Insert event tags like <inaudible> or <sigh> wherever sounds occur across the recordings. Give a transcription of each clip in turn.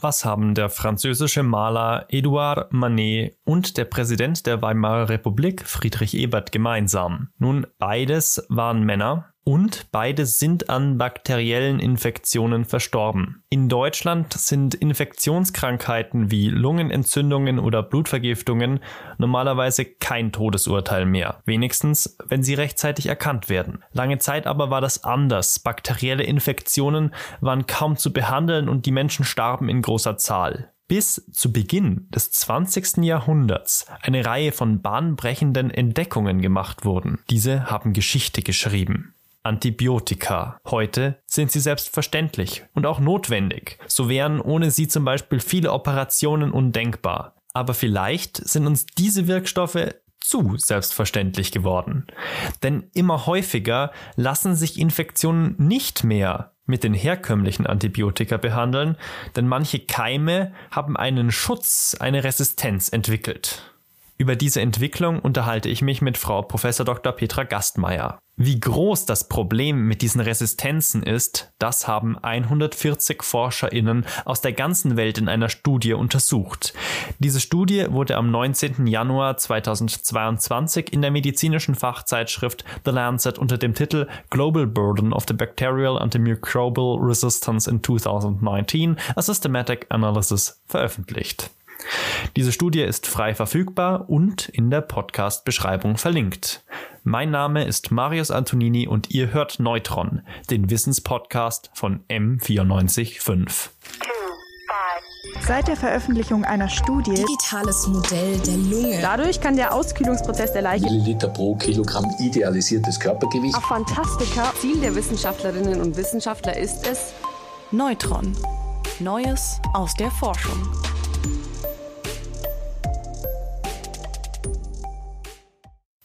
Was haben der französische Maler Edouard Manet und der Präsident der Weimarer Republik Friedrich Ebert gemeinsam? Nun, beides waren Männer, und beide sind an bakteriellen Infektionen verstorben. In Deutschland sind Infektionskrankheiten wie Lungenentzündungen oder Blutvergiftungen normalerweise kein Todesurteil mehr, wenigstens wenn sie rechtzeitig erkannt werden. Lange Zeit aber war das anders. Bakterielle Infektionen waren kaum zu behandeln und die Menschen starben in großer Zahl bis zu Beginn des 20. Jahrhunderts eine Reihe von bahnbrechenden Entdeckungen gemacht wurden. Diese haben Geschichte geschrieben. Antibiotika. Heute sind sie selbstverständlich und auch notwendig. So wären ohne sie zum Beispiel viele Operationen undenkbar. Aber vielleicht sind uns diese Wirkstoffe zu selbstverständlich geworden. Denn immer häufiger lassen sich Infektionen nicht mehr mit den herkömmlichen Antibiotika behandeln, denn manche Keime haben einen Schutz, eine Resistenz entwickelt. Über diese Entwicklung unterhalte ich mich mit Frau Prof. Dr. Petra Gastmeier. Wie groß das Problem mit diesen Resistenzen ist, das haben 140 ForscherInnen aus der ganzen Welt in einer Studie untersucht. Diese Studie wurde am 19. Januar 2022 in der medizinischen Fachzeitschrift The Lancet unter dem Titel Global Burden of the Bacterial Antimicrobial Resistance in 2019 a Systematic Analysis veröffentlicht. Diese Studie ist frei verfügbar und in der Podcast-Beschreibung verlinkt. Mein Name ist Marius Antonini und ihr hört Neutron, den Wissenspodcast von M945. Seit der Veröffentlichung einer Studie Digitales Modell der Lunge. Dadurch kann der Auskühlungsprozess der Leiche Milliliter pro Kilogramm idealisiertes Körpergewicht. Ach, Fantastika. Ziel der Wissenschaftlerinnen und Wissenschaftler ist es, Neutron. Neues aus der Forschung.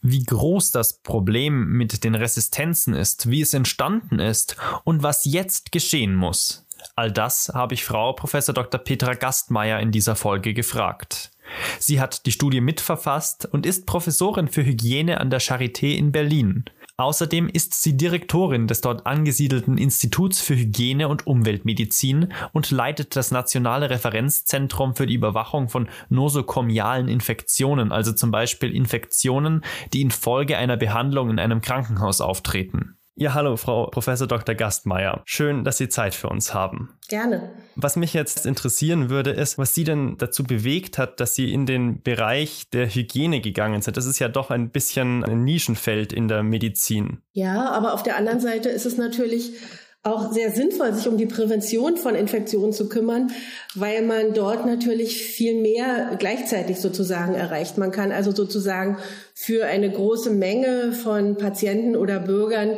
Wie groß das Problem mit den Resistenzen ist, wie es entstanden ist und was jetzt geschehen muss. All das habe ich Frau Prof. Dr. Petra Gastmeier in dieser Folge gefragt. Sie hat die Studie mitverfasst und ist Professorin für Hygiene an der Charité in Berlin. Außerdem ist sie Direktorin des dort angesiedelten Instituts für Hygiene und Umweltmedizin und leitet das nationale Referenzzentrum für die Überwachung von nosokomialen Infektionen, also zum Beispiel Infektionen, die infolge einer Behandlung in einem Krankenhaus auftreten. Ja, hallo, Frau Professor Dr. Gastmeier. Schön, dass Sie Zeit für uns haben. Gerne. Was mich jetzt interessieren würde, ist, was Sie denn dazu bewegt hat, dass Sie in den Bereich der Hygiene gegangen sind. Das ist ja doch ein bisschen ein Nischenfeld in der Medizin. Ja, aber auf der anderen Seite ist es natürlich auch sehr sinnvoll, sich um die Prävention von Infektionen zu kümmern, weil man dort natürlich viel mehr gleichzeitig sozusagen erreicht. Man kann also sozusagen für eine große Menge von Patienten oder Bürgern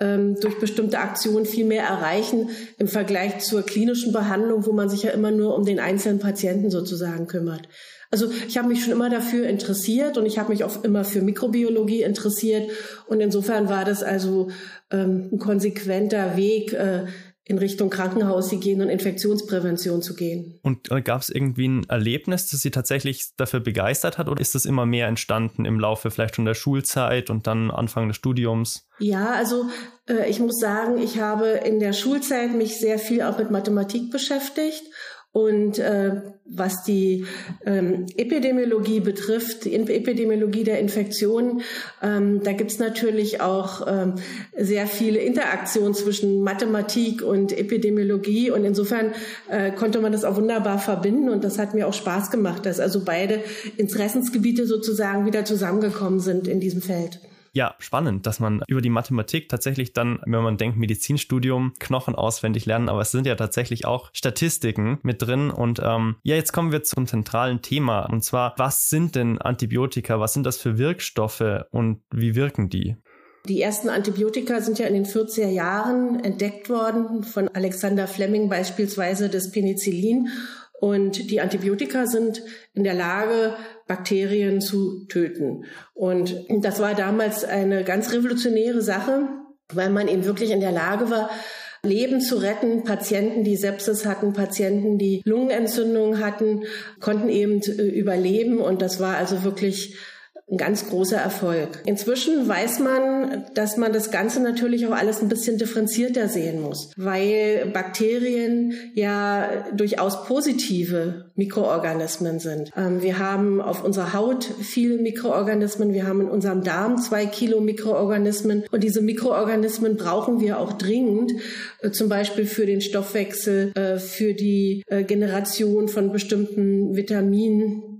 ähm, durch bestimmte Aktionen viel mehr erreichen im Vergleich zur klinischen Behandlung, wo man sich ja immer nur um den einzelnen Patienten sozusagen kümmert. Also ich habe mich schon immer dafür interessiert und ich habe mich auch immer für Mikrobiologie interessiert und insofern war das also ähm, ein konsequenter Weg, äh, in Richtung Krankenhaushygiene und Infektionsprävention zu gehen. Und äh, gab es irgendwie ein Erlebnis, das Sie tatsächlich dafür begeistert hat oder ist das immer mehr entstanden im Laufe vielleicht schon der Schulzeit und dann Anfang des Studiums? Ja, also äh, ich muss sagen, ich habe in der Schulzeit mich sehr viel auch mit Mathematik beschäftigt und äh, was die ähm, Epidemiologie betrifft, die Epidemiologie der Infektionen, ähm, da gibt's natürlich auch ähm, sehr viele Interaktionen zwischen Mathematik und Epidemiologie. Und insofern äh, konnte man das auch wunderbar verbinden. Und das hat mir auch Spaß gemacht, dass also beide Interessensgebiete sozusagen wieder zusammengekommen sind in diesem Feld. Ja, spannend, dass man über die Mathematik tatsächlich dann, wenn man denkt, Medizinstudium, Knochen auswendig lernen, aber es sind ja tatsächlich auch Statistiken mit drin. Und ähm, ja, jetzt kommen wir zum zentralen Thema. Und zwar, was sind denn Antibiotika? Was sind das für Wirkstoffe und wie wirken die? Die ersten Antibiotika sind ja in den 40er Jahren entdeckt worden, von Alexander Fleming beispielsweise das Penicillin. Und die Antibiotika sind in der Lage, Bakterien zu töten. Und das war damals eine ganz revolutionäre Sache, weil man eben wirklich in der Lage war, Leben zu retten. Patienten, die Sepsis hatten, Patienten, die Lungenentzündung hatten, konnten eben äh, überleben. Und das war also wirklich ein ganz großer Erfolg. Inzwischen weiß man, dass man das Ganze natürlich auch alles ein bisschen differenzierter sehen muss, weil Bakterien ja durchaus positive Mikroorganismen sind. Ähm, wir haben auf unserer Haut viele Mikroorganismen, wir haben in unserem Darm zwei Kilo Mikroorganismen und diese Mikroorganismen brauchen wir auch dringend, äh, zum Beispiel für den Stoffwechsel, äh, für die äh, Generation von bestimmten Vitaminen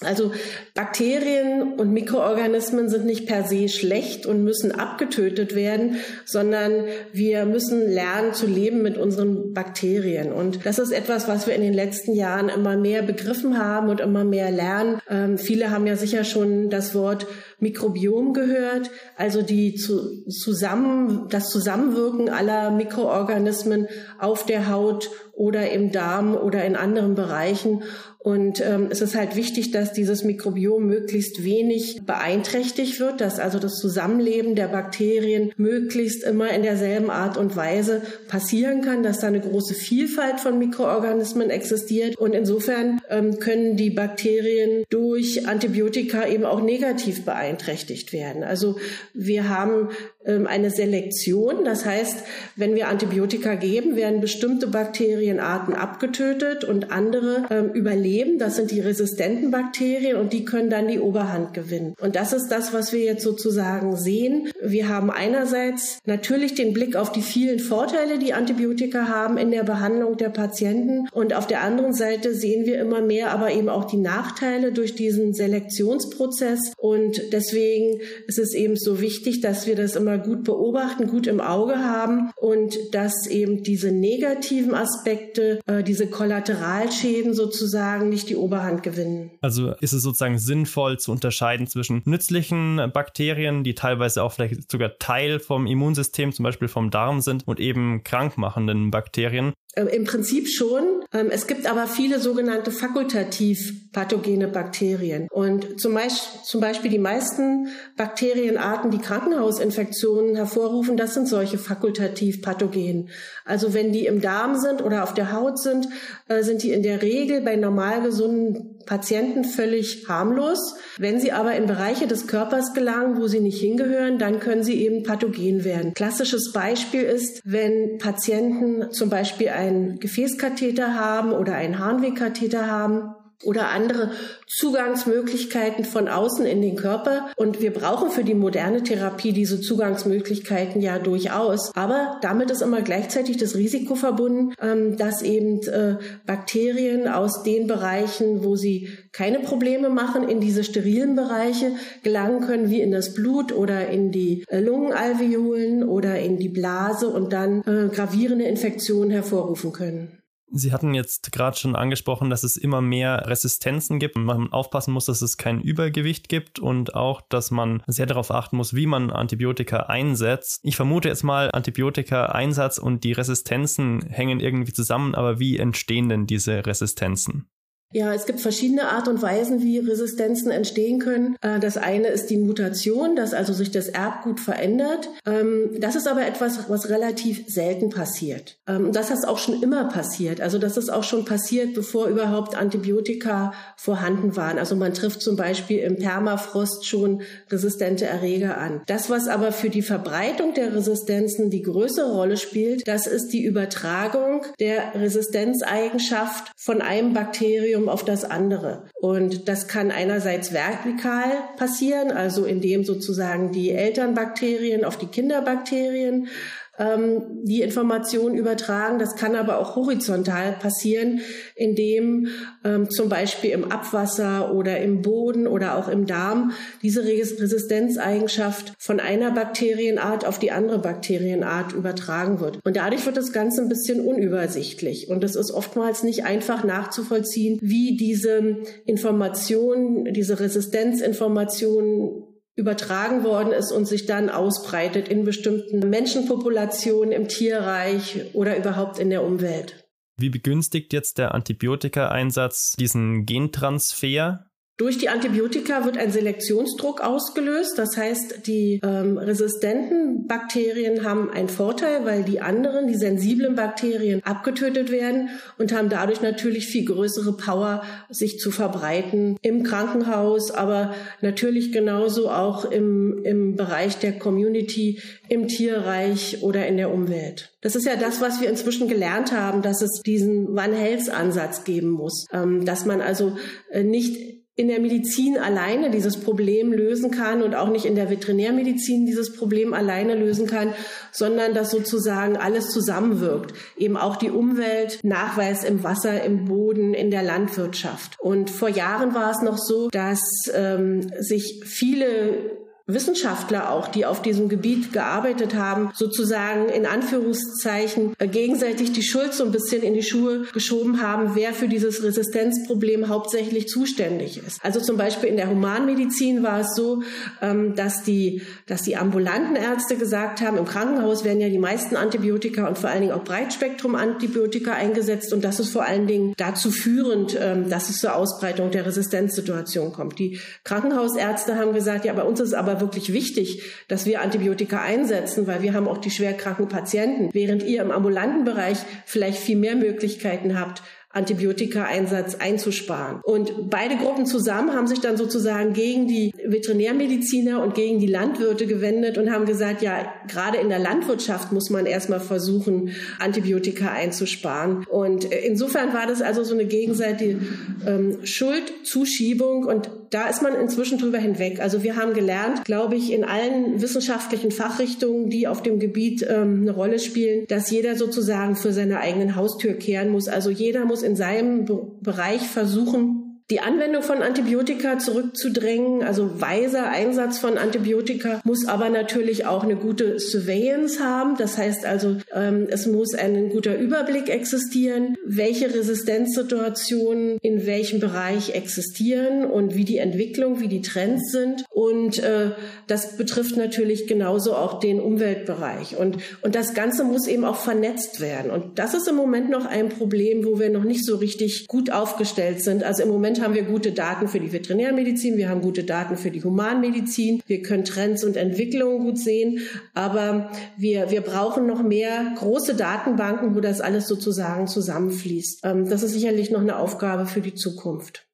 also Bakterien und Mikroorganismen sind nicht per se schlecht und müssen abgetötet werden, sondern wir müssen lernen zu leben mit unseren Bakterien. Und das ist etwas, was wir in den letzten Jahren immer mehr begriffen haben und immer mehr lernen. Ähm, viele haben ja sicher schon das Wort Mikrobiom gehört, also die zu, zusammen, das Zusammenwirken aller Mikroorganismen auf der Haut oder im Darm oder in anderen Bereichen. Und ähm, es ist halt wichtig, dass dieses Mikrobiom möglichst wenig beeinträchtigt wird, dass also das Zusammenleben der Bakterien möglichst immer in derselben Art und Weise passieren kann, dass da eine große Vielfalt von Mikroorganismen existiert. Und insofern ähm, können die Bakterien durch Antibiotika eben auch negativ beeinträchtigt werden. Also wir haben ähm, eine Selektion. Das heißt, wenn wir Antibiotika geben, werden bestimmte Bakterienarten abgetötet und andere ähm, überleben. Das sind die resistenten Bakterien und die können dann die Oberhand gewinnen. Und das ist das, was wir jetzt sozusagen sehen. Wir haben einerseits natürlich den Blick auf die vielen Vorteile, die Antibiotika haben in der Behandlung der Patienten. Und auf der anderen Seite sehen wir immer mehr aber eben auch die Nachteile durch diesen Selektionsprozess. Und deswegen ist es eben so wichtig, dass wir das immer immer gut beobachten, gut im Auge haben und dass eben diese negativen Aspekte, äh, diese Kollateralschäden sozusagen nicht die Oberhand gewinnen. Also ist es sozusagen sinnvoll zu unterscheiden zwischen nützlichen Bakterien, die teilweise auch vielleicht sogar Teil vom Immunsystem, zum Beispiel vom Darm sind, und eben krankmachenden Bakterien. Ähm, Im Prinzip schon. Ähm, es gibt aber viele sogenannte fakultativ pathogene Bakterien. Und zum Beispiel, die meisten Bakterienarten, die Krankenhausinfektionen hervorrufen, das sind solche fakultativ pathogen. Also wenn die im Darm sind oder auf der Haut sind, äh, sind die in der Regel bei normal gesunden Patienten völlig harmlos. Wenn sie aber in Bereiche des Körpers gelangen, wo sie nicht hingehören, dann können sie eben pathogen werden. Klassisches Beispiel ist, wenn Patienten zum Beispiel einen Gefäßkatheter haben oder einen Harnwegkatheter haben, oder andere Zugangsmöglichkeiten von außen in den Körper. Und wir brauchen für die moderne Therapie diese Zugangsmöglichkeiten ja durchaus. Aber damit ist immer gleichzeitig das Risiko verbunden, ähm, dass eben äh, Bakterien aus den Bereichen, wo sie keine Probleme machen, in diese sterilen Bereiche gelangen können, wie in das Blut oder in die äh, Lungenalveolen oder in die Blase und dann äh, gravierende Infektionen hervorrufen können. Sie hatten jetzt gerade schon angesprochen, dass es immer mehr Resistenzen gibt und man aufpassen muss, dass es kein Übergewicht gibt und auch, dass man sehr darauf achten muss, wie man Antibiotika einsetzt. Ich vermute jetzt mal, Antibiotika-Einsatz und die Resistenzen hängen irgendwie zusammen, aber wie entstehen denn diese Resistenzen? Ja, es gibt verschiedene Art und Weisen, wie Resistenzen entstehen können. Äh, das eine ist die Mutation, dass also sich das Erbgut verändert. Ähm, das ist aber etwas, was relativ selten passiert. Ähm, das ist auch schon immer passiert. Also das ist auch schon passiert, bevor überhaupt Antibiotika vorhanden waren. Also man trifft zum Beispiel im Permafrost schon resistente Erreger an. Das, was aber für die Verbreitung der Resistenzen die größere Rolle spielt, das ist die Übertragung der Resistenzeigenschaft von einem Bakterium Bakterium auf das andere. Und das kann einerseits vertikal passieren, also indem sozusagen die Elternbakterien auf die Kinderbakterien ähm, die Information übertragen. Das kann aber auch horizontal passieren, indem ähm, zum Beispiel im Abwasser oder im Boden oder auch im Darm diese Resistenzeigenschaft von einer Bakterienart auf die andere Bakterienart übertragen wird. Und dadurch wird das Ganze ein bisschen unübersichtlich. Und es ist oftmals nicht einfach nachzuvollziehen, wie diese Information, diese Resistenzinformation übertragen worden ist und sich dann ausbreitet in bestimmten Menschenpopulationen im Tierreich oder überhaupt in der Umwelt. Wie begünstigt jetzt der Antibiotika-Einsatz diesen Gentransfer? Durch die Antibiotika wird ein Selektionsdruck ausgelöst. Das heißt, die ähm, resistenten Bakterien haben einen Vorteil, weil die anderen, die sensiblen Bakterien, abgetötet werden und haben dadurch natürlich viel größere Power, sich zu verbreiten im Krankenhaus, aber natürlich genauso auch im, im Bereich der Community, im Tierreich oder in der Umwelt. Das ist ja das, was wir inzwischen gelernt haben, dass es diesen One-Health-Ansatz geben muss, ähm, dass man also äh, nicht in der Medizin alleine dieses Problem lösen kann und auch nicht in der Veterinärmedizin dieses Problem alleine lösen kann, sondern dass sozusagen alles zusammenwirkt. Eben auch die Umwelt, Nachweis im Wasser, im Boden, in der Landwirtschaft. Und vor Jahren war es noch so, dass ähm, sich viele Wissenschaftler auch, die auf diesem Gebiet gearbeitet haben, sozusagen in Anführungszeichen äh, gegenseitig die Schuld so ein bisschen in die Schuhe geschoben haben, wer für dieses Resistenzproblem hauptsächlich zuständig ist. Also zum Beispiel in der Humanmedizin war es so, ähm, dass die, dass die ambulanten Ärzte gesagt haben, im Krankenhaus werden ja die meisten Antibiotika und vor allen Dingen auch Breitspektrum-Antibiotika eingesetzt und das ist vor allen Dingen dazu führend, ähm, dass es zur Ausbreitung der Resistenzsituation kommt. Die Krankenhausärzte haben gesagt, ja, bei uns ist aber aber wirklich wichtig, dass wir Antibiotika einsetzen, weil wir haben auch die schwerkranken Patienten, während ihr im ambulanten Bereich vielleicht viel mehr Möglichkeiten habt, Antibiotika-Einsatz einzusparen. Und beide Gruppen zusammen haben sich dann sozusagen gegen die Veterinärmediziner und gegen die Landwirte gewendet und haben gesagt, ja, gerade in der Landwirtschaft muss man erstmal versuchen, Antibiotika einzusparen. Und insofern war das also so eine gegenseitige ähm, Schuldzuschiebung und da ist man inzwischen drüber hinweg. Also wir haben gelernt, glaube ich, in allen wissenschaftlichen Fachrichtungen, die auf dem Gebiet ähm, eine Rolle spielen, dass jeder sozusagen für seine eigenen Haustür kehren muss. Also jeder muss in seinem Bereich versuchen, die Anwendung von Antibiotika zurückzudrängen, also weiser Einsatz von Antibiotika, muss aber natürlich auch eine gute Surveillance haben. Das heißt also, ähm, es muss ein guter Überblick existieren, welche Resistenzsituationen in welchem Bereich existieren und wie die Entwicklung, wie die Trends sind. Und äh, das betrifft natürlich genauso auch den Umweltbereich. Und, und das Ganze muss eben auch vernetzt werden. Und das ist im Moment noch ein Problem, wo wir noch nicht so richtig gut aufgestellt sind. Also im Moment haben wir gute Daten für die Veterinärmedizin, wir haben gute Daten für die Humanmedizin, wir können Trends und Entwicklungen gut sehen, aber wir, wir brauchen noch mehr große Datenbanken, wo das alles sozusagen zusammenfließt. Ähm, das ist sicherlich noch eine Aufgabe für die Zukunft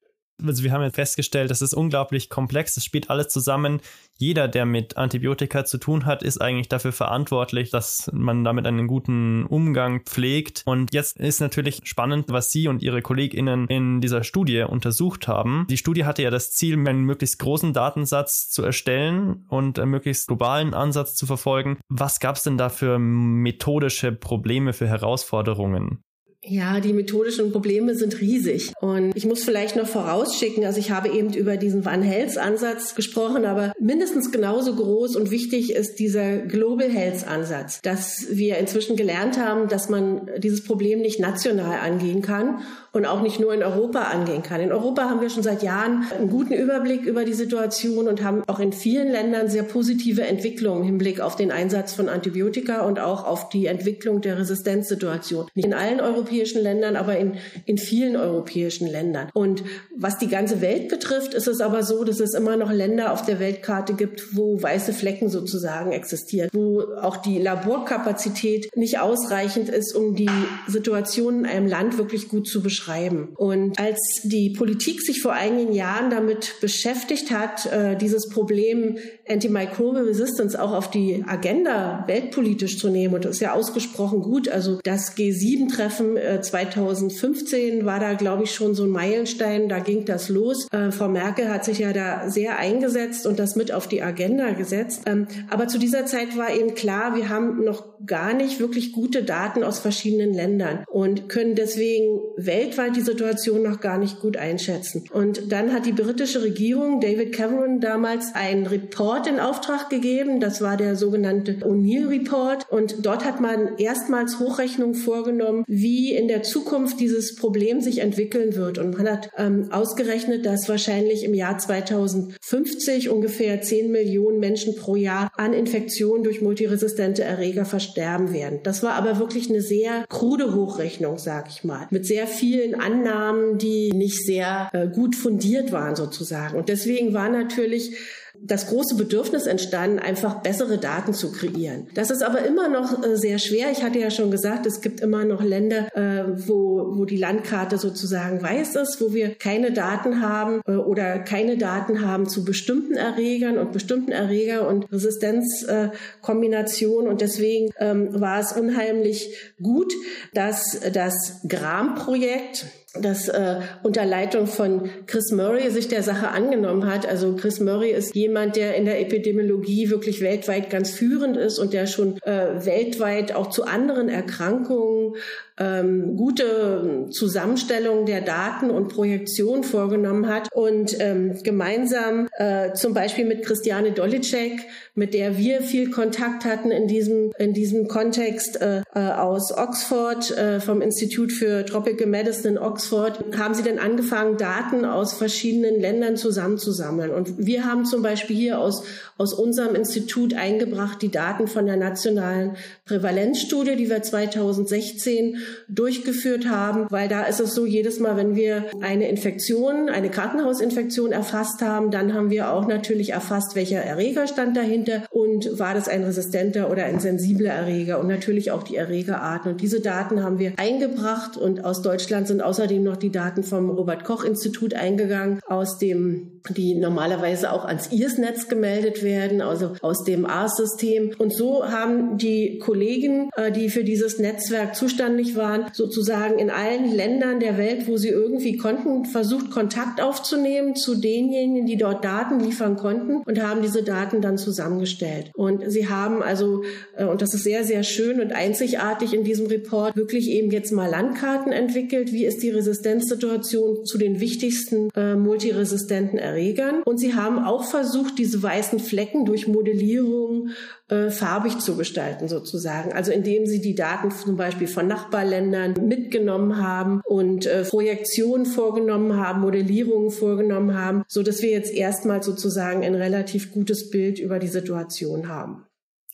also wir haben ja festgestellt, das ist unglaublich komplex, es spielt alles zusammen. Jeder, der mit Antibiotika zu tun hat, ist eigentlich dafür verantwortlich, dass man damit einen guten Umgang pflegt. Und jetzt ist natürlich spannend, was Sie und Ihre KollegInnen in dieser Studie untersucht haben. Die Studie hatte ja das Ziel, einen möglichst großen Datensatz zu erstellen und einen möglichst globalen Ansatz zu verfolgen. Was gab es denn da für methodische Probleme, für Herausforderungen? Ja, die methodischen Probleme sind riesig. Und ich muss vielleicht noch vorausschicken, also ich habe eben über diesen Van Health Ansatz gesprochen, aber mindestens genauso groß und wichtig ist dieser Global Health Ansatz, dass wir inzwischen gelernt haben, dass man dieses Problem nicht national angehen kann und auch nicht nur in Europa angehen kann. In Europa haben wir schon seit Jahren einen guten Überblick über die Situation und haben auch in vielen Ländern sehr positive Entwicklungen im Hinblick auf den Einsatz von Antibiotika und auch auf die Entwicklung der Resistenzsituation. Nicht in allen europäischen Ländern, aber in, in vielen europäischen Ländern. Und was die ganze Welt betrifft, ist es aber so, dass es immer noch Länder auf der Weltkarte gibt, wo weiße Flecken sozusagen existieren, wo auch die Laborkapazität nicht ausreichend ist, um die Situation in einem Land wirklich gut zu beschreiben beschreiben. Und als die Politik sich vor einigen Jahren damit beschäftigt hat, äh, dieses Problem Antimicrobial Resistance auch auf die Agenda weltpolitisch zu nehmen, und das ist ja ausgesprochen gut, also das G7-Treffen 2015 äh, war da, glaube ich, schon so ein Meilenstein, da ging das los. Äh, Frau Merkel hat sich ja da sehr eingesetzt und das mit auf die Agenda gesetzt. Ähm, aber zu dieser Zeit war eben klar, wir haben noch gar nicht wirklich gute Daten aus verschiedenen Ländern und können deswegen weltweit weltweit die Situation noch gar nicht gut einschätzen. Und dann hat die britische Regierung David Cameron damals einen Report in Auftrag gegeben. Das war der sogenannte O'Neill Report. Und dort hat man erstmals Hochrechnungen vorgenommen, wie in der Zukunft dieses Problem sich entwickeln wird. Und man hat ähm, ausgerechnet, dass wahrscheinlich im Jahr 2050 ungefähr 10 Millionen Menschen pro Jahr an Infektionen durch multiresistente Erreger versterben werden. Das war aber wirklich eine sehr krude Hochrechnung, sag ich mal, mit sehr viel vielen Annahmen, die nicht sehr äh, gut fundiert waren sozusagen. Und deswegen war natürlich das große Bedürfnis entstanden, einfach bessere Daten zu kreieren. Das ist aber immer noch äh, sehr schwer. Ich hatte ja schon gesagt, es gibt immer noch Länder, äh, wo, wo die Landkarte sozusagen weiß ist, wo wir keine Daten haben äh, oder keine Daten haben zu bestimmten Erregern und bestimmten Erreger- und Resistenzkombinationen. Und deswegen ähm, war es unheimlich gut, dass das GRAM-Projekt, das äh, unter Leitung von Chris Murray sich der Sache angenommen hat. Also Chris Murray ist jemand, der in der Epidemiologie wirklich weltweit ganz führend ist und der schon äh, weltweit auch zu anderen Erkrankungen ähm, gute Zusammenstellung der Daten und Projektion vorgenommen hat und ähm, gemeinsam äh, zum Beispiel mit Christiane Dolicek, mit der wir viel Kontakt hatten in diesem in diesem Kontext äh, äh, aus Oxford äh, vom Institut für Tropical Medicine in Oxford, haben sie dann angefangen Daten aus verschiedenen Ländern zusammenzusammeln. Und wir haben zum Beispiel hier aus aus unserem Institut eingebracht die Daten von der nationalen Prävalenzstudie, die wir 2016 durchgeführt haben, weil da ist es so, jedes Mal, wenn wir eine Infektion, eine Krankenhausinfektion erfasst haben, dann haben wir auch natürlich erfasst, welcher Erreger stand dahinter und war das ein resistenter oder ein sensibler Erreger und natürlich auch die Erregerarten. Und diese Daten haben wir eingebracht und aus Deutschland sind außerdem noch die Daten vom Robert Koch Institut eingegangen, aus dem, die normalerweise auch ans IRS-Netz gemeldet werden, also aus dem ARS-System. Und so haben die Kollegen, äh, die für dieses Netzwerk zuständig waren, waren, sozusagen in allen Ländern der Welt, wo sie irgendwie konnten, versucht, Kontakt aufzunehmen zu denjenigen, die dort Daten liefern konnten und haben diese Daten dann zusammengestellt. Und sie haben also, äh, und das ist sehr, sehr schön und einzigartig in diesem Report, wirklich eben jetzt mal Landkarten entwickelt. Wie ist die Resistenzsituation zu den wichtigsten äh, multiresistenten Erregern? Und sie haben auch versucht, diese weißen Flecken durch Modellierung äh, farbig zu gestalten sozusagen. Also indem sie die Daten zum Beispiel von Nachbarländern mitgenommen haben und äh, Projektionen vorgenommen haben, Modellierungen vorgenommen haben, so dass wir jetzt erstmal sozusagen ein relativ gutes Bild über die Situation haben.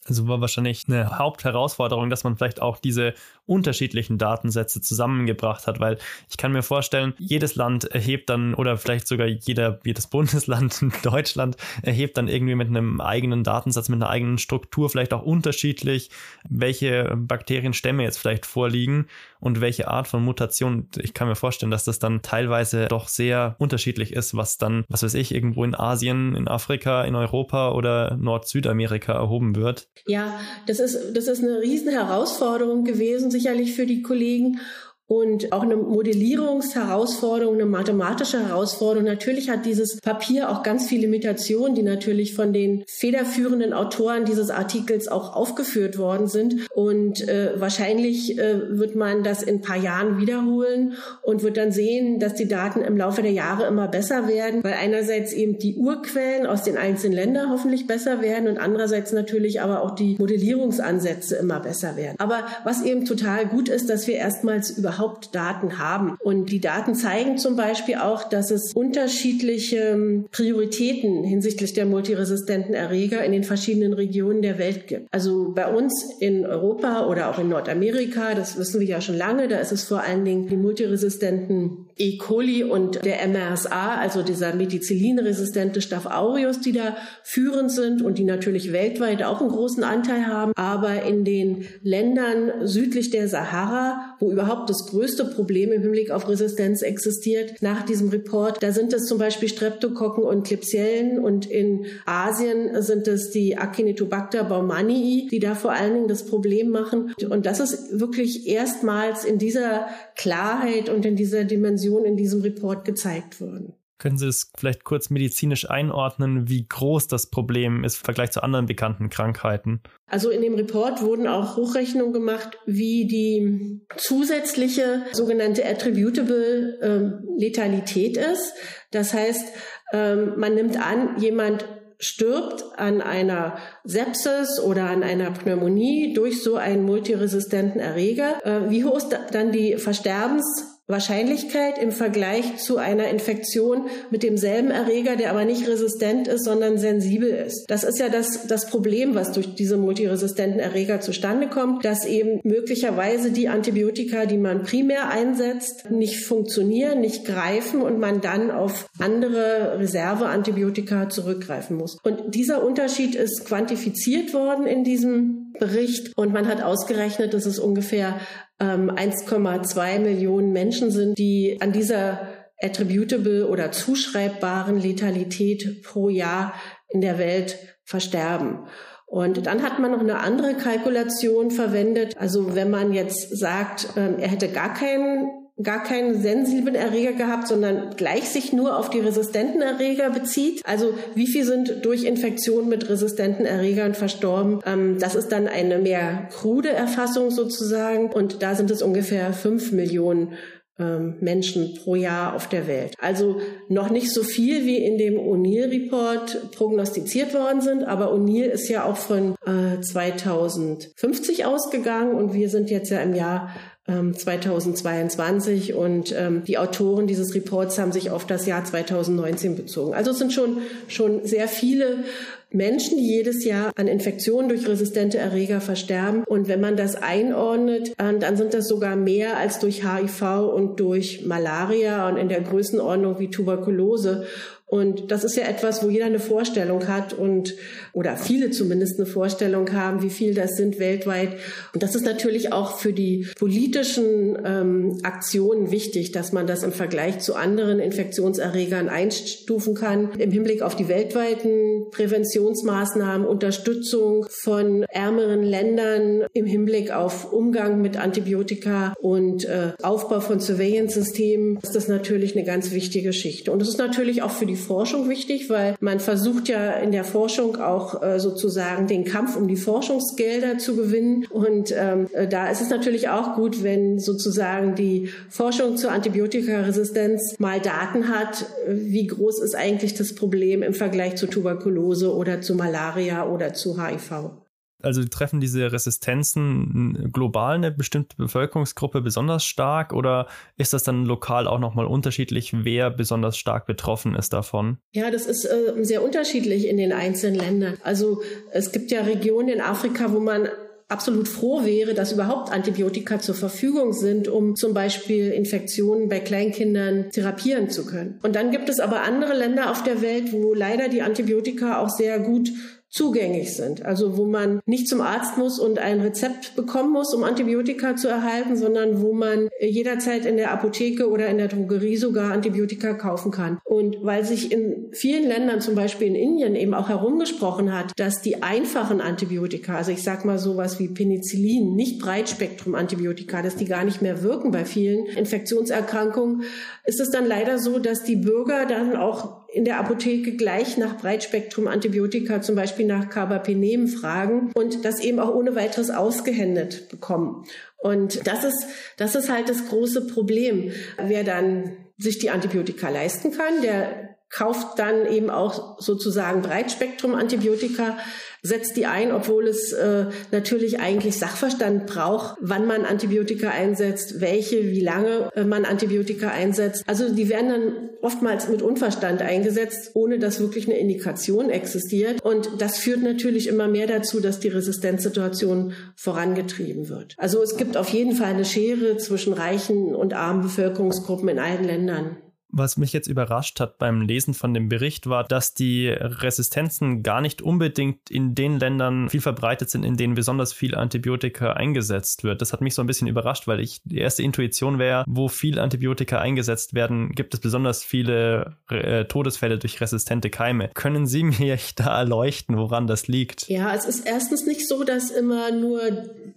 Also war wahrscheinlich eine Hauptherausforderung, dass man vielleicht auch diese unterschiedlichen Datensätze zusammengebracht hat, weil ich kann mir vorstellen, jedes Land erhebt dann oder vielleicht sogar jeder, jedes <laughs> Bundesland in Deutschland erhebt dann irgendwie mit einem eigenen Datensatz, mit einer eigenen Struktur vielleicht auch unterschiedlich, welche Bakterienstämme jetzt vielleicht vorliegen und welche Art von Mutation. Ich kann mir vorstellen, dass das dann teilweise doch sehr unterschiedlich ist, was dann, was weiß ich, irgendwo in Asien, in Afrika, in Europa oder Nord-Südamerika erhoben wird. Ja, das ist, das ist eine riesen Herausforderung gewesen, sicherlich für die Kollegen und auch eine Modellierungsherausforderung, eine mathematische Herausforderung. Natürlich hat dieses Papier auch ganz viele Limitationen, die natürlich von den federführenden Autoren dieses Artikels auch aufgeführt worden sind. Und äh, wahrscheinlich äh, wird man das in ein paar Jahren wiederholen und wird dann sehen, dass die Daten im Laufe der Jahre immer besser werden, weil einerseits eben die Urquellen aus den einzelnen Ländern hoffentlich besser werden und andererseits natürlich aber auch die Modellierungsansätze immer besser werden. Aber was eben total gut ist, dass wir erstmals über überhaupt Daten haben. Und die Daten zeigen zum Beispiel auch, dass es unterschiedliche ähm, Prioritäten hinsichtlich der multiresistenten Erreger in den verschiedenen Regionen der Welt gibt. Also bei uns in Europa oder auch in Nordamerika, das wissen wir ja schon lange, da ist es vor allen Dingen die multiresistenten E. coli und der MRSA, also dieser Methicillin-resistente Staph aureus, die da führend sind und die natürlich weltweit auch einen großen Anteil haben. Aber in den Ländern südlich der Sahara, wo überhaupt das größte Problem im Hinblick auf Resistenz existiert nach diesem Report. Da sind es zum Beispiel Streptokokken und Klebsiellen und in Asien sind es die Acinetobacter baumannii, die da vor allen Dingen das Problem machen. Und das ist wirklich erstmals in dieser Klarheit und in dieser Dimension in diesem Report gezeigt worden. Können Sie es vielleicht kurz medizinisch einordnen, wie groß das Problem ist im Vergleich zu anderen bekannten Krankheiten? Also in dem Report wurden auch Hochrechnungen gemacht, wie die zusätzliche sogenannte attributable ähm, Letalität ist. Das heißt, ähm, man nimmt an, jemand stirbt an einer Sepsis oder an einer Pneumonie durch so einen multiresistenten Erreger. Äh, wie hoch ist dann die Versterbens Wahrscheinlichkeit im Vergleich zu einer Infektion mit demselben Erreger, der aber nicht resistent ist, sondern sensibel ist. Das ist ja das, das Problem, was durch diese multiresistenten Erreger zustande kommt, dass eben möglicherweise die Antibiotika, die man primär einsetzt, nicht funktionieren, nicht greifen und man dann auf andere Reserveantibiotika zurückgreifen muss. Und dieser Unterschied ist quantifiziert worden in diesem Bericht und man hat ausgerechnet, dass es ungefähr 1,2 ähm, Millionen Menschen sind, die an dieser attributable oder zuschreibbaren Letalität pro Jahr in der Welt versterben. Und dann hat man noch eine andere Kalkulation verwendet. Also wenn man jetzt sagt, ähm, er hätte gar keinen gar keinen sensiblen Erreger gehabt, sondern gleich sich nur auf die resistenten Erreger bezieht. Also wie viel sind durch Infektion mit resistenten Erregern verstorben? Ähm, das ist dann eine mehr krude Erfassung sozusagen. Und da sind es ungefähr fünf Millionen ähm, Menschen pro Jahr auf der Welt. Also noch nicht so viel wie in dem O'Neill-Report prognostiziert worden sind, aber O'Neill ist ja auch von äh, 2050 ausgegangen und wir sind jetzt ja im Jahr 2022 ähm, und ähm, die Autoren dieses Reports haben sich auf das Jahr 2019 bezogen. Also es sind schon, schon sehr viele Menschen, die jedes Jahr an Infektionen durch resistente Erreger versterben. Und wenn man das einordnet, äh, dann sind das sogar mehr als durch HIV und durch Malaria und in der Größenordnung wie Tuberkulose. Und das ist ja etwas, wo jeder eine Vorstellung hat und oder viele zumindest eine Vorstellung haben, wie viel das sind weltweit. Und das ist natürlich auch für die politischen ähm, Aktionen wichtig, dass man das im Vergleich zu anderen Infektionserregern einstufen kann. Im Hinblick auf die weltweiten Präventionsmaßnahmen, Unterstützung von ärmeren Ländern im Hinblick auf Umgang mit Antibiotika und äh, Aufbau von Surveillance-Systemen ist das natürlich eine ganz wichtige Geschichte. Und es ist natürlich auch für die Forschung wichtig, weil man versucht ja in der Forschung auch äh, sozusagen den Kampf um die Forschungsgelder zu gewinnen. Und ähm, äh, da ist es natürlich auch gut, wenn sozusagen die Forschung zur Antibiotikaresistenz mal Daten hat, wie groß ist eigentlich das Problem im Vergleich zu Tuberkulose oder zu Malaria oder zu HIV. Also treffen diese Resistenzen global eine bestimmte Bevölkerungsgruppe besonders stark oder ist das dann lokal auch nochmal unterschiedlich, wer besonders stark betroffen ist davon? Ja, das ist äh, sehr unterschiedlich in den einzelnen Ländern. Also es gibt ja Regionen in Afrika, wo man absolut froh wäre, dass überhaupt Antibiotika zur Verfügung sind, um zum Beispiel Infektionen bei Kleinkindern therapieren zu können. Und dann gibt es aber andere Länder auf der Welt, wo leider die Antibiotika auch sehr gut zugänglich sind. Also wo man nicht zum Arzt muss und ein Rezept bekommen muss, um Antibiotika zu erhalten, sondern wo man jederzeit in der Apotheke oder in der Drogerie sogar Antibiotika kaufen kann. Und weil sich in vielen Ländern, zum Beispiel in Indien, eben auch herumgesprochen hat, dass die einfachen Antibiotika, also ich sag mal sowas wie Penicillin, nicht Breitspektrum-Antibiotika, dass die gar nicht mehr wirken bei vielen Infektionserkrankungen, ist es dann leider so, dass die Bürger dann auch in der Apotheke gleich nach Breitspektrum-Antibiotika, zum Beispiel nach Carbapenem fragen und das eben auch ohne weiteres ausgehändet bekommen. Und das ist, das ist halt das große Problem. Wer dann sich die Antibiotika leisten kann, der kauft dann eben auch sozusagen Breitspektrum-Antibiotika, setzt die ein, obwohl es äh, natürlich eigentlich Sachverstand braucht, wann man Antibiotika einsetzt, welche, wie lange äh, man Antibiotika einsetzt. Also die werden dann oftmals mit Unverstand eingesetzt, ohne dass wirklich eine Indikation existiert. Und das führt natürlich immer mehr dazu, dass die Resistenzsituation vorangetrieben wird. Also es gibt auf jeden Fall eine Schere zwischen reichen und armen Bevölkerungsgruppen in allen Ländern. Was mich jetzt überrascht hat beim Lesen von dem Bericht war, dass die Resistenzen gar nicht unbedingt in den Ländern viel verbreitet sind, in denen besonders viel Antibiotika eingesetzt wird. Das hat mich so ein bisschen überrascht, weil ich die erste Intuition wäre, wo viel Antibiotika eingesetzt werden, gibt es besonders viele äh, Todesfälle durch resistente Keime. Können Sie <laughs> mir da erleuchten, woran das liegt? Ja, es ist erstens nicht so, dass immer nur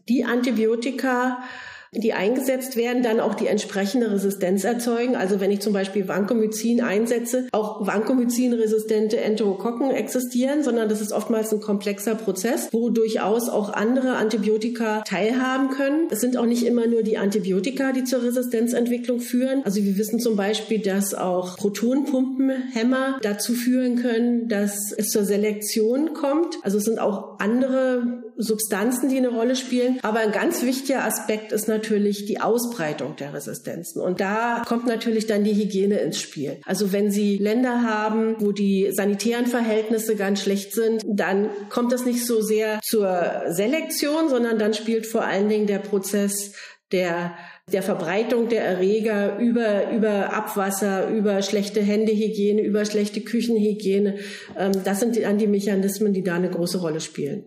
die Antibiotika die eingesetzt werden, dann auch die entsprechende Resistenz erzeugen. Also wenn ich zum Beispiel Vancomycin einsetze, auch Vancomycin-resistente Enterokokken existieren, sondern das ist oftmals ein komplexer Prozess, wo durchaus auch andere Antibiotika teilhaben können. Es sind auch nicht immer nur die Antibiotika, die zur Resistenzentwicklung führen. Also wir wissen zum Beispiel, dass auch Protonpumpenhämmer dazu führen können, dass es zur Selektion kommt. Also es sind auch andere Substanzen, die eine Rolle spielen. Aber ein ganz wichtiger Aspekt ist natürlich die Ausbreitung der Resistenzen. Und da kommt natürlich dann die Hygiene ins Spiel. Also wenn Sie Länder haben, wo die sanitären Verhältnisse ganz schlecht sind, dann kommt das nicht so sehr zur Selektion, sondern dann spielt vor allen Dingen der Prozess der der Verbreitung der Erreger über, über Abwasser, über schlechte Händehygiene, über schlechte Küchenhygiene. Ähm, das sind dann die Mechanismen, die da eine große Rolle spielen.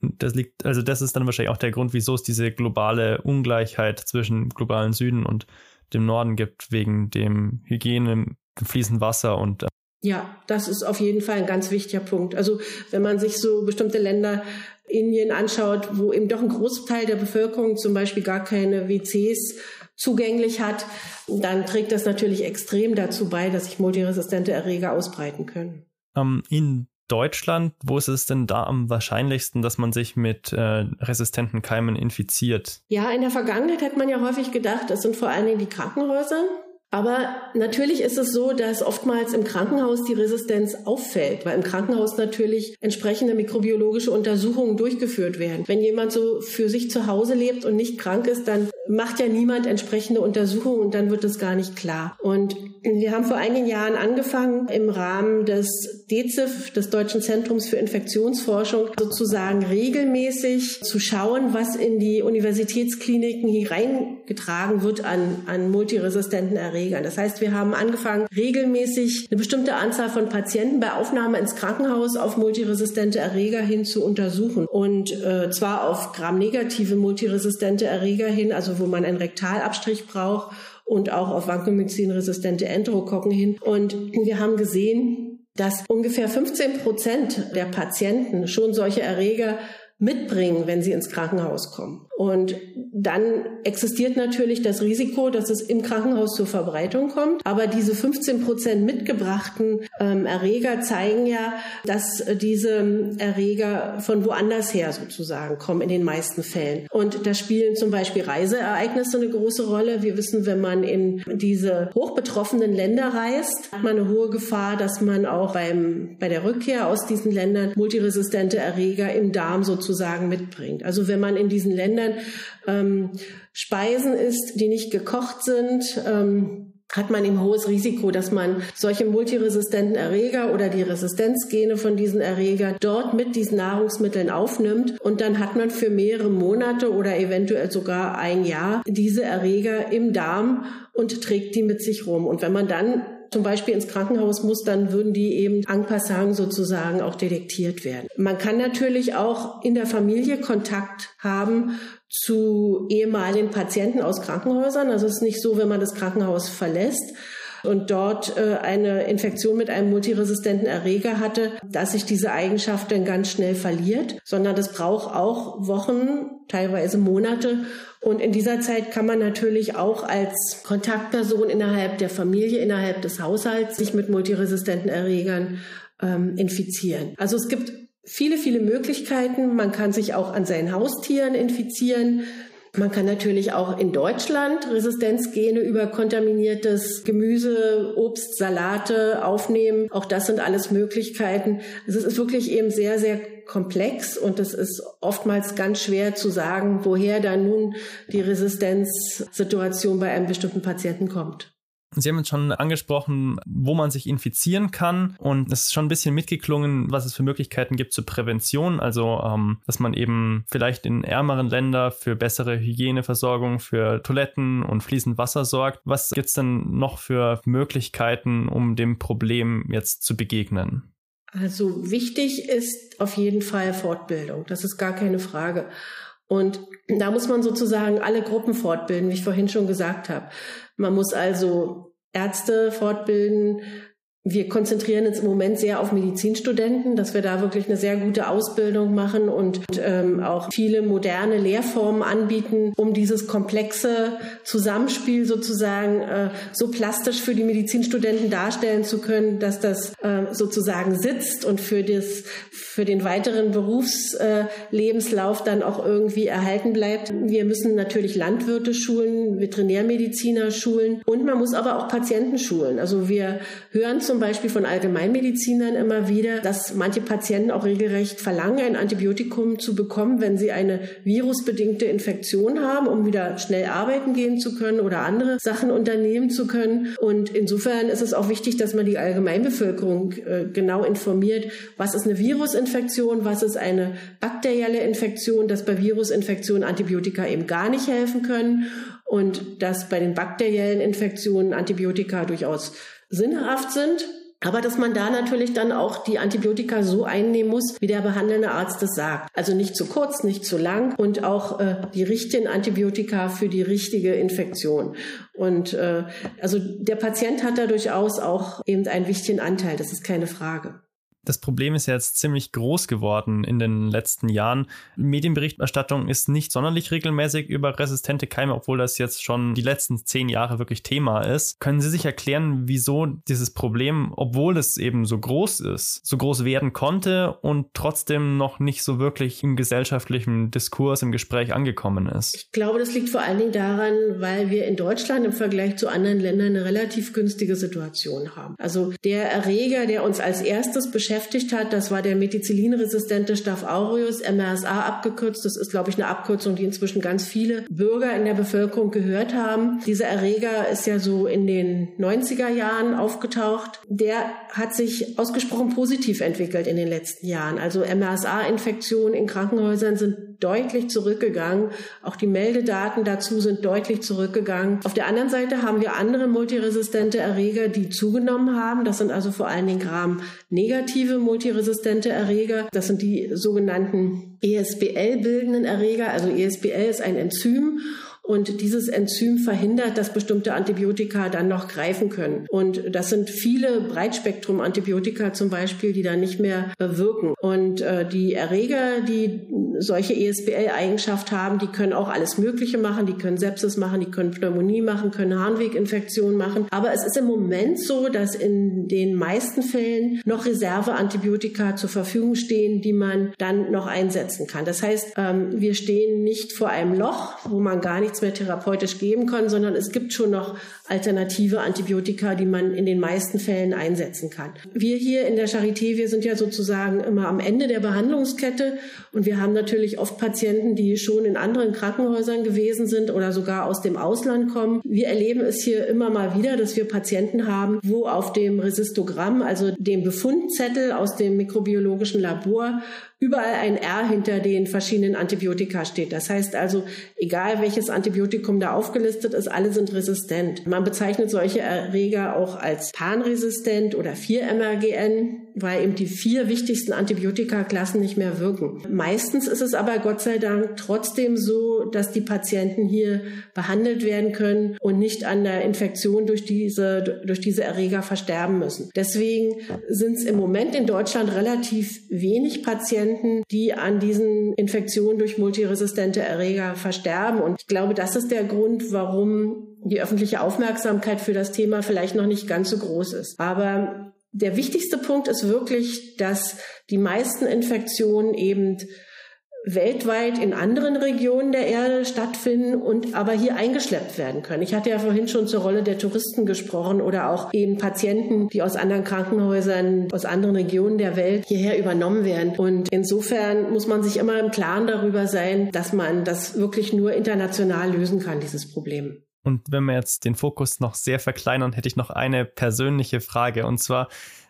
Das liegt, also das ist dann wahrscheinlich auch der Grund, wieso es diese globale Ungleichheit zwischen globalen Süden und dem Norden gibt, wegen dem Hygiene, fließend Wasser und äh, ja, das ist auf jeden Fall ein ganz wichtiger Punkt. Also wenn man sich so bestimmte Länder Indien anschaut, wo eben doch ein Großteil der Bevölkerung zum Beispiel gar keine WCs zugänglich hat, dann trägt das natürlich extrem dazu bei, dass sich multiresistente Erreger ausbreiten können. Ähm, in Deutschland, wo ist es denn da am wahrscheinlichsten, dass man sich mit äh, resistenten Keimen infiziert? Ja, in der Vergangenheit hat man ja häufig gedacht, es sind vor allen Dingen die Krankenhäuser, aber natürlich ist es so, dass oftmals im Krankenhaus die Resistenz auffällt, weil im Krankenhaus natürlich entsprechende mikrobiologische Untersuchungen durchgeführt werden. Wenn jemand so für sich zu Hause lebt und nicht krank ist, dann macht ja niemand entsprechende Untersuchungen und dann wird es gar nicht klar. Und wir haben vor einigen Jahren angefangen, im Rahmen des DEZIF, des Deutschen Zentrums für Infektionsforschung, sozusagen regelmäßig zu schauen, was in die Universitätskliniken hier reingetragen wird an, an multiresistenten Erregern. Erregern. Das heißt, wir haben angefangen, regelmäßig eine bestimmte Anzahl von Patienten bei Aufnahme ins Krankenhaus auf multiresistente Erreger hin zu untersuchen. Und äh, zwar auf gramnegative multiresistente Erreger hin, also wo man einen Rektalabstrich braucht und auch auf vancomycin-resistente Enterokokken hin. Und wir haben gesehen, dass ungefähr 15 Prozent der Patienten schon solche Erreger mitbringen, wenn sie ins Krankenhaus kommen. Und dann existiert natürlich das Risiko, dass es im Krankenhaus zur Verbreitung kommt. Aber diese 15 Prozent mitgebrachten ähm, Erreger zeigen ja, dass diese Erreger von woanders her sozusagen kommen in den meisten Fällen. Und da spielen zum Beispiel Reiseereignisse eine große Rolle. Wir wissen, wenn man in diese hochbetroffenen Länder reist, hat man eine hohe Gefahr, dass man auch beim, bei der Rückkehr aus diesen Ländern multiresistente Erreger im Darm sozusagen mitbringt. Also wenn man in diesen Ländern Kindern ähm, Speisen isst, die nicht gekocht sind, ähm, hat man ein hohes Risiko, dass man solche multiresistenten Erreger oder die Resistenzgene von diesen Erregern dort mit diesen Nahrungsmitteln aufnimmt. Und dann hat man für mehrere Monate oder eventuell sogar ein Jahr diese Erreger im Darm und trägt die mit sich rum. Und wenn man dann zum Beispiel ins Krankenhaus muss, dann würden die eben en passant sozusagen auch detektiert werden. Man kann natürlich auch in der Familie Kontakt haben zu ehemaligen Patienten aus Krankenhäusern. Also es ist nicht so, wenn man das Krankenhaus verlässt, und dort äh, eine Infektion mit einem multiresistenten Erreger hatte, dass sich diese Eigenschaft dann ganz schnell verliert, sondern das braucht auch Wochen, teilweise Monate. Und in dieser Zeit kann man natürlich auch als Kontaktperson innerhalb der Familie, innerhalb des Haushalts sich mit multiresistenten Erregern ähm, infizieren. Also es gibt viele, viele Möglichkeiten. Man kann sich auch an seinen Haustieren infizieren. Man kann natürlich auch in Deutschland Resistenzgene über kontaminiertes Gemüse, Obst, Salate aufnehmen. Auch das sind alles Möglichkeiten. Also es ist wirklich eben sehr, sehr komplex und es ist oftmals ganz schwer zu sagen, woher dann nun die Resistenzsituation bei einem bestimmten Patienten kommt. Sie haben jetzt schon angesprochen, wo man sich infizieren kann und es ist schon ein bisschen mitgeklungen, was es für Möglichkeiten gibt zur Prävention, also ähm, dass man eben vielleicht in ärmeren Ländern für bessere Hygieneversorgung, für Toiletten und fließend Wasser sorgt. Was gibt es denn noch für Möglichkeiten, um dem Problem jetzt zu begegnen? Also wichtig ist auf jeden Fall Fortbildung, das ist gar keine Frage. Und da muss man sozusagen alle Gruppen fortbilden, wie ich vorhin schon gesagt habe. Man muss also Ärzte fortbilden, wir konzentrieren uns im Moment sehr auf Medizinstudenten, dass wir da wirklich eine sehr gute Ausbildung machen und ähm, auch viele moderne Lehrformen anbieten, um dieses komplexe Zusammenspiel sozusagen äh, so plastisch für die Medizinstudenten darstellen zu können, dass das äh, sozusagen sitzt und für das für den weiteren Berufslebenslauf äh, dann auch irgendwie erhalten bleibt. Wir müssen natürlich Landwirte schulen, Veterinärmediziner schulen und man muss aber auch Patienten schulen. Also wir hören zum zum Beispiel von Allgemeinmedizinern immer wieder, dass manche Patienten auch regelrecht verlangen, ein Antibiotikum zu bekommen, wenn sie eine virusbedingte Infektion haben, um wieder schnell arbeiten gehen zu können oder andere Sachen unternehmen zu können. Und insofern ist es auch wichtig, dass man die Allgemeinbevölkerung äh, genau informiert, was ist eine Virusinfektion, was ist eine bakterielle Infektion, dass bei Virusinfektionen Antibiotika eben gar nicht helfen können und dass bei den bakteriellen Infektionen Antibiotika durchaus sinnhaft sind. Aber dass man da natürlich dann auch die Antibiotika so einnehmen muss, wie der behandelnde Arzt es sagt. Also nicht zu kurz, nicht zu lang und auch äh, die richtigen Antibiotika für die richtige Infektion. Und äh, also der Patient hat da durchaus auch eben einen wichtigen Anteil, das ist keine Frage. Das Problem ist jetzt ziemlich groß geworden in den letzten Jahren. Medienberichterstattung ist nicht sonderlich regelmäßig über resistente Keime, obwohl das jetzt schon die letzten zehn Jahre wirklich Thema ist. Können Sie sich erklären, wieso dieses Problem, obwohl es eben so groß ist, so groß werden konnte und trotzdem noch nicht so wirklich im gesellschaftlichen Diskurs, im Gespräch angekommen ist? Ich glaube, das liegt vor allen Dingen daran, weil wir in Deutschland im Vergleich zu anderen Ländern eine relativ günstige Situation haben. Also der Erreger, der uns als erstes beschäftigt, beschäftigt hat. Das war der Methicillin-resistente Staph aureus, MRSA abgekürzt. Das ist, glaube ich, eine Abkürzung, die inzwischen ganz viele Bürger in der Bevölkerung gehört haben. Dieser Erreger ist ja so in den 90er Jahren aufgetaucht. Der hat sich ausgesprochen positiv entwickelt in den letzten Jahren. Also MRSA-Infektionen in Krankenhäusern sind deutlich zurückgegangen. Auch die Meldedaten dazu sind deutlich zurückgegangen. Auf der anderen Seite haben wir andere multiresistente Erreger, die zugenommen haben. Das sind also vor allen Dingen Gram-negative multiresistente Erreger. Das sind die sogenannten ESBL-bildenden Erreger. Also ESBL ist ein Enzym und dieses Enzym verhindert, dass bestimmte Antibiotika dann noch greifen können. Und das sind viele Breitspektrum-Antibiotika zum Beispiel, die dann nicht mehr wirken. Und äh, die Erreger, die solche ESBL-Eigenschaft haben, die können auch alles Mögliche machen. Die können Sepsis machen, die können Pneumonie machen, können Harnweginfektionen machen. Aber es ist im Moment so, dass in den meisten Fällen noch Reserveantibiotika zur Verfügung stehen, die man dann noch einsetzen kann. Das heißt, ähm, wir stehen nicht vor einem Loch, wo man gar nichts mehr therapeutisch geben kann, sondern es gibt schon noch alternative Antibiotika, die man in den meisten Fällen einsetzen kann. Wir hier in der Charité, wir sind ja sozusagen immer am Ende der Behandlungskette und wir haben natürlich oft Patienten, die schon in anderen Krankenhäusern gewesen sind oder sogar aus dem Ausland kommen. Wir erleben es hier immer mal wieder, dass wir Patienten haben, wo auf dem Resistogramm, also dem Befundzettel aus dem mikrobiologischen Labor, überall ein R hinter den verschiedenen Antibiotika steht. Das heißt also, egal welches Antibiotikum da aufgelistet ist, alle sind resistent. Man bezeichnet solche Erreger auch als panresistent oder 4-MRGN, weil eben die vier wichtigsten Antibiotika-Klassen nicht mehr wirken. Meistens ist es aber Gott sei Dank trotzdem so, dass die Patienten hier behandelt werden können und nicht an der Infektion durch diese, durch diese Erreger versterben müssen. Deswegen sind es im Moment in Deutschland relativ wenig Patienten, die an diesen Infektionen durch multiresistente Erreger versterben. Und ich glaube, das ist der Grund, warum die öffentliche Aufmerksamkeit für das Thema vielleicht noch nicht ganz so groß ist. Aber der wichtigste Punkt ist wirklich, dass die meisten Infektionen eben weltweit in anderen Regionen der Erde stattfinden und aber hier eingeschleppt werden können. Ich hatte ja vorhin schon zur Rolle der Touristen gesprochen oder auch eben Patienten, die aus anderen Krankenhäusern, aus anderen Regionen der Welt hierher übernommen werden. Und insofern muss man sich immer im Klaren darüber sein, dass man das wirklich nur international lösen kann, dieses Problem. Und wenn wir jetzt den Fokus noch sehr verkleinern, hätte ich noch eine persönliche Frage. Und zwar,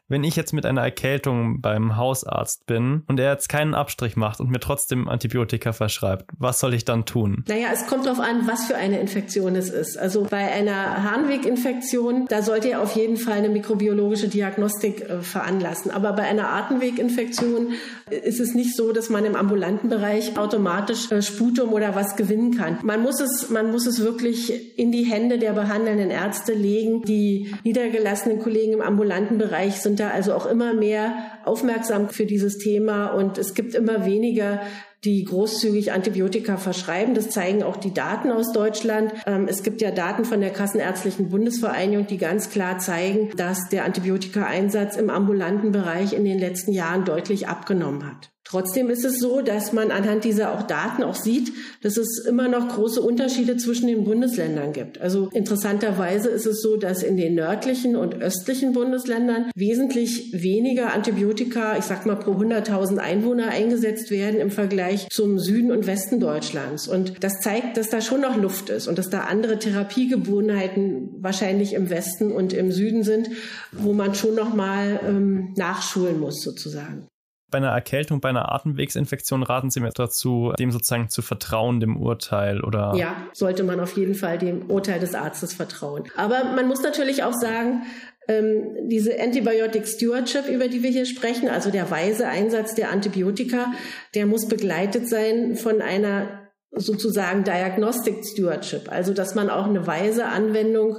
wenn ich jetzt mit einer Erkältung beim Hausarzt bin und er jetzt keinen Abstrich macht und mir trotzdem Antibiotika verschreibt, was soll ich dann tun? Naja, es kommt darauf an, was für eine Infektion es ist. Also bei einer Harnweginfektion, da sollte er auf jeden Fall eine mikrobiologische Diagnostik äh, veranlassen. Aber bei einer Atemweginfektion ist es nicht so, dass man im ambulanten Bereich automatisch äh, Sputum oder was gewinnen kann. Man muss es, man muss es wirklich in die Hände der behandelnden Ärzte legen. Die niedergelassenen Kollegen im ambulanten Bereich sind da also auch immer mehr aufmerksam für dieses Thema und es gibt immer weniger die großzügig Antibiotika verschreiben. Das zeigen auch die Daten aus Deutschland. Ähm, es gibt ja Daten von der Kassenärztlichen Bundesvereinigung, die ganz klar zeigen, dass der Antibiotikaeinsatz im ambulanten Bereich in den letzten Jahren deutlich abgenommen hat. Trotzdem ist es so, dass man anhand dieser auch Daten auch sieht, dass es immer noch große Unterschiede zwischen den Bundesländern gibt. Also interessanterweise ist es so, dass in den nördlichen und östlichen Bundesländern wesentlich weniger Antibiotika, ich sag mal pro 100.000 Einwohner eingesetzt werden im Vergleich zum Süden und Westen Deutschlands. Und das zeigt, dass da schon noch Luft ist und dass da andere Therapiegewohnheiten wahrscheinlich im Westen und im Süden sind, wo man schon noch mal ähm, nachschulen muss sozusagen. Bei einer Erkältung, bei einer Atemwegsinfektion raten Sie mir dazu, dem sozusagen zu vertrauen, dem Urteil oder? Ja, sollte man auf jeden Fall dem Urteil des Arztes vertrauen. Aber man muss natürlich auch sagen, ähm, diese Antibiotic Stewardship, über die wir hier sprechen, also der weise Einsatz der Antibiotika, der muss begleitet sein von einer sozusagen Diagnostic Stewardship, also dass man auch eine weise Anwendung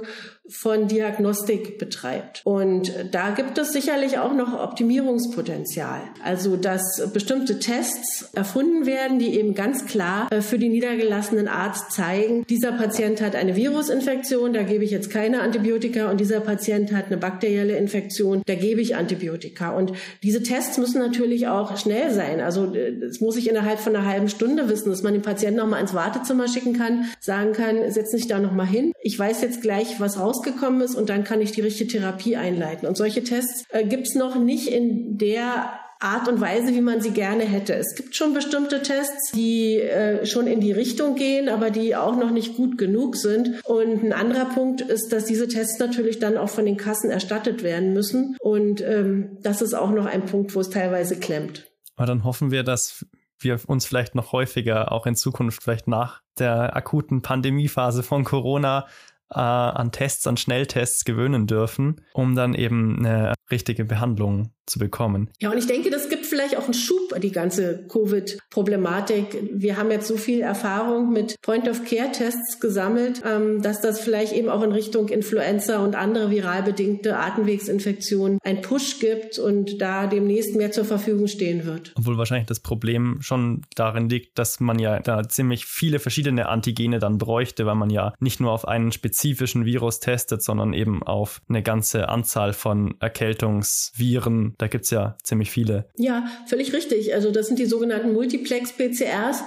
von Diagnostik betreibt. Und da gibt es sicherlich auch noch Optimierungspotenzial. Also, dass bestimmte Tests erfunden werden, die eben ganz klar äh, für den niedergelassenen Arzt zeigen, dieser Patient hat eine Virusinfektion, da gebe ich jetzt keine Antibiotika und dieser Patient hat eine bakterielle Infektion, da gebe ich Antibiotika. Und diese Tests müssen natürlich auch schnell sein. Also, äh, das muss ich innerhalb von einer halben Stunde wissen, dass man den Patienten nochmal ins Wartezimmer schicken kann, sagen kann, setz dich da nochmal hin. Ich weiß jetzt gleich, was raus rausgekommen ist und dann kann ich die richtige Therapie einleiten. Und solche Tests äh, gibt's noch nicht in der Art und Weise, wie man sie gerne hätte. Es gibt schon bestimmte Tests, die äh, schon in die Richtung gehen, aber die auch noch nicht gut genug sind. Und ein anderer Punkt ist, dass diese Tests natürlich dann auch von den Kassen erstattet werden müssen. Und ähm, das ist auch noch ein Punkt, wo es teilweise klemmt. Aber dann hoffen wir, dass wir uns vielleicht noch häufiger, auch in Zukunft, vielleicht nach der akuten Pandemiephase von Corona, äh, an Tests, an Schnelltests gewöhnen dürfen, um dann eben eine richtige Behandlung zu bekommen. Ja, und ich denke, das gibt vielleicht auch einen Schub, die ganze Covid-Problematik. Wir haben jetzt so viel Erfahrung mit Point-of-Care-Tests gesammelt, ähm, dass das vielleicht eben auch in Richtung Influenza und andere viral bedingte Atemwegsinfektionen einen Push gibt und da demnächst mehr zur Verfügung stehen wird. Obwohl wahrscheinlich das Problem schon darin liegt, dass man ja da ziemlich viele verschiedene Antigene dann bräuchte, weil man ja nicht nur auf einen spezifischen Virus testet, sondern eben auf eine ganze Anzahl von Erkältungsviren, da gibt's ja ziemlich viele. Ja, völlig richtig. Also das sind die sogenannten Multiplex-PCRs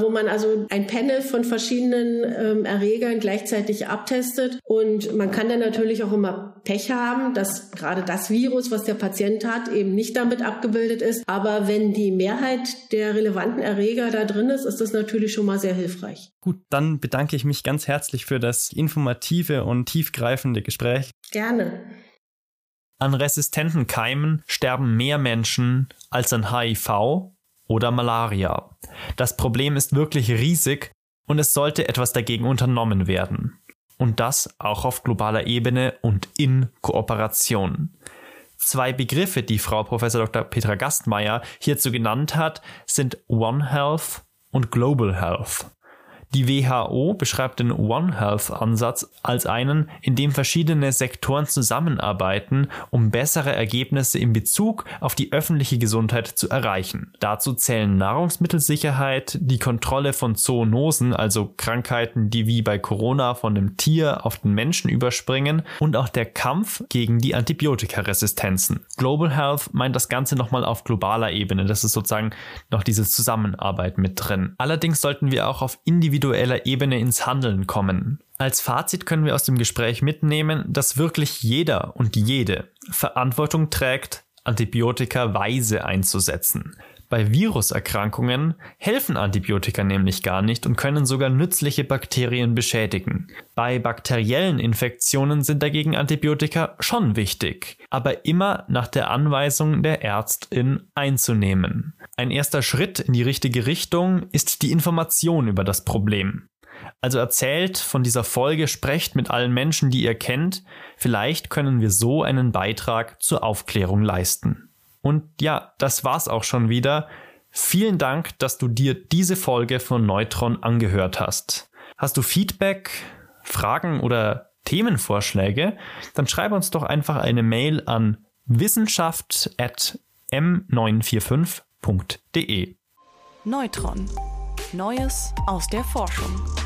wo man also ein Panel von verschiedenen ähm, Erregern gleichzeitig abtestet. Und man kann dann natürlich auch immer Pech haben, dass gerade das Virus, was der Patient hat, eben nicht damit abgebildet ist. Aber wenn die Mehrheit der relevanten Erreger da drin ist, ist das natürlich schon mal sehr hilfreich. Gut, dann bedanke ich mich ganz herzlich für das informative und tiefgreifende Gespräch. Gerne. An resistenten Keimen sterben mehr Menschen als an HIV oder Malaria. Das Problem ist wirklich riesig und es sollte etwas dagegen unternommen werden. Und das auch auf globaler Ebene und in Kooperation. Zwei Begriffe, die Frau Prof. Dr. Petra Gastmeier hierzu genannt hat, sind One Health und Global Health. Die WHO beschreibt den One Health Ansatz als einen, in dem verschiedene Sektoren zusammenarbeiten, um bessere Ergebnisse in Bezug auf die öffentliche Gesundheit zu erreichen. Dazu zählen Nahrungsmittelsicherheit, die Kontrolle von Zoonosen, also Krankheiten, die wie bei Corona von dem Tier auf den Menschen überspringen, und auch der Kampf gegen die Antibiotikaresistenzen. Global Health meint das Ganze nochmal auf globaler Ebene. Das ist sozusagen noch diese Zusammenarbeit mit drin. Allerdings sollten wir auch auf individueller individueller Ebene ins Handeln kommen. Als Fazit können wir aus dem Gespräch mitnehmen, dass wirklich jeder und jede Verantwortung trägt, Antibiotika weise einzusetzen. Bei Viruserkrankungen helfen Antibiotika nämlich gar nicht und können sogar nützliche Bakterien beschädigen. Bei bakteriellen Infektionen sind dagegen Antibiotika schon wichtig, aber immer nach der Anweisung der Ärztin einzunehmen. Ein erster Schritt in die richtige Richtung ist die Information über das Problem. Also erzählt von dieser Folge, sprecht mit allen Menschen, die ihr kennt. Vielleicht können wir so einen Beitrag zur Aufklärung leisten. Und ja, das war's auch schon wieder. Vielen Dank, dass du dir diese Folge von Neutron angehört hast. Hast du Feedback, Fragen oder Themenvorschläge? Dann schreib uns doch einfach eine Mail an wissenschaft.m945 www.ftf.de. Neutron. Neues aus der Forschung.